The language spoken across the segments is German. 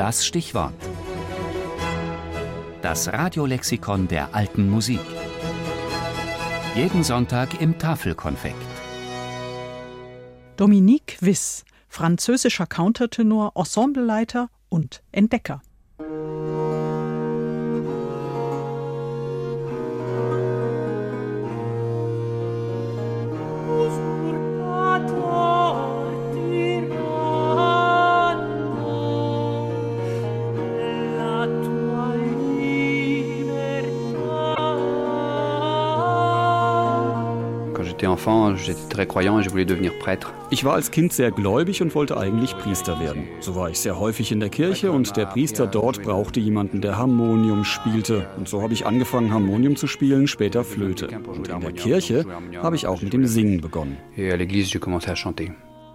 Das Stichwort. Das Radiolexikon der alten Musik. Jeden Sonntag im Tafelkonfekt. Dominique Wiss, französischer Countertenor, Ensembleleiter und Entdecker. Ich war als Kind sehr gläubig und wollte eigentlich Priester werden. So war ich sehr häufig in der Kirche und der Priester dort brauchte jemanden, der Harmonium spielte. Und so habe ich angefangen, Harmonium zu spielen, später Flöte. Und in der Kirche habe ich auch mit dem Singen begonnen.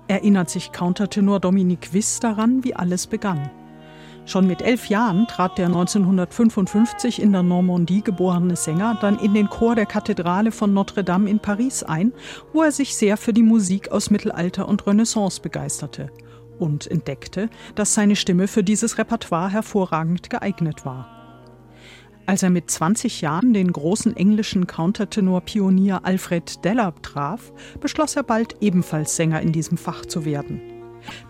Erinnert sich Countertenor Dominique Wiss daran, wie alles begann. Schon mit elf Jahren trat der 1955 in der Normandie geborene Sänger dann in den Chor der Kathedrale von Notre-Dame in Paris ein, wo er sich sehr für die Musik aus Mittelalter und Renaissance begeisterte und entdeckte, dass seine Stimme für dieses Repertoire hervorragend geeignet war. Als er mit 20 Jahren den großen englischen Countertenor-Pionier Alfred Dellab traf, beschloss er bald ebenfalls Sänger in diesem Fach zu werden.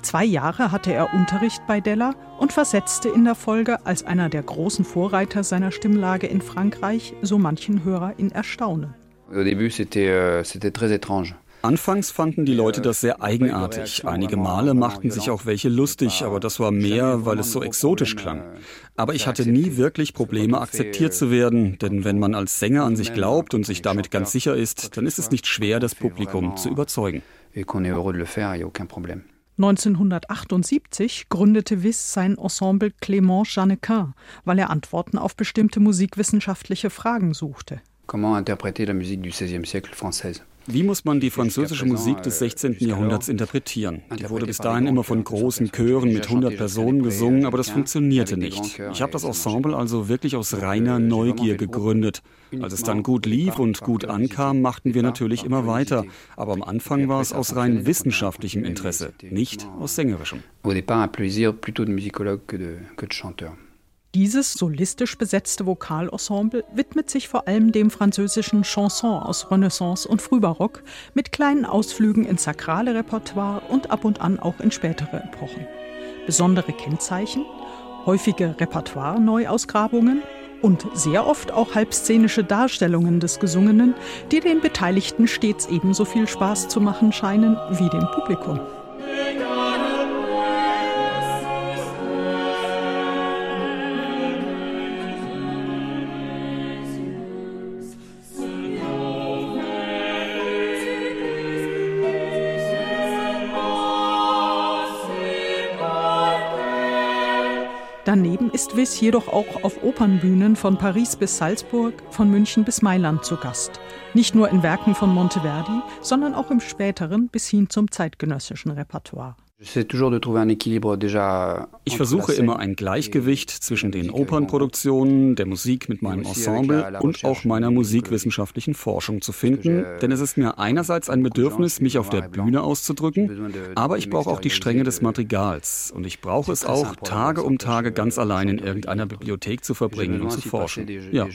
Zwei Jahre hatte er Unterricht bei Della und versetzte in der Folge als einer der großen Vorreiter seiner Stimmlage in Frankreich so manchen Hörer in Erstaunen. Au début, c'était euh, très étrange. Anfangs fanden die Leute das sehr eigenartig. Einige Male machten sich auch welche lustig, aber das war mehr, weil es so exotisch klang. Aber ich hatte nie wirklich Probleme, akzeptiert zu werden, denn wenn man als Sänger an sich glaubt und sich damit ganz sicher ist, dann ist es nicht schwer, das Publikum zu überzeugen. 1978 gründete Wyss sein Ensemble Clément Janequin, weil er Antworten auf bestimmte musikwissenschaftliche Fragen suchte. Comment interpréter la musique du XVIe siècle française? Wie muss man die französische Musik des 16. Jahrhunderts interpretieren? Die wurde bis dahin immer von großen Chören mit 100 Personen gesungen, aber das funktionierte nicht. Ich habe das Ensemble also wirklich aus reiner Neugier gegründet. Als es dann gut lief und gut ankam, machten wir natürlich immer weiter. Aber am Anfang war es aus rein wissenschaftlichem Interesse, nicht aus sängerischem. Au départ, un plaisir plutôt de musicologue que de, que de chanteur. Dieses solistisch besetzte Vokalensemble widmet sich vor allem dem französischen Chanson aus Renaissance und Frühbarock mit kleinen Ausflügen ins sakrale Repertoire und ab und an auch in spätere Epochen. Besondere Kennzeichen, häufige Repertoire-Neuausgrabungen und sehr oft auch halbszenische Darstellungen des Gesungenen, die den Beteiligten stets ebenso viel Spaß zu machen scheinen wie dem Publikum. Daneben ist Wiss jedoch auch auf Opernbühnen von Paris bis Salzburg, von München bis Mailand zu Gast. Nicht nur in Werken von Monteverdi, sondern auch im späteren bis hin zum zeitgenössischen Repertoire. Ich versuche immer ein Gleichgewicht zwischen den Opernproduktionen, der Musik mit meinem Ensemble und auch meiner musikwissenschaftlichen Forschung zu finden, denn es ist mir einerseits ein Bedürfnis, mich auf der Bühne auszudrücken, aber ich brauche auch die Stränge des Madrigals und ich brauche es auch, Tage um Tage ganz allein in irgendeiner Bibliothek zu verbringen und zu forschen. Ja.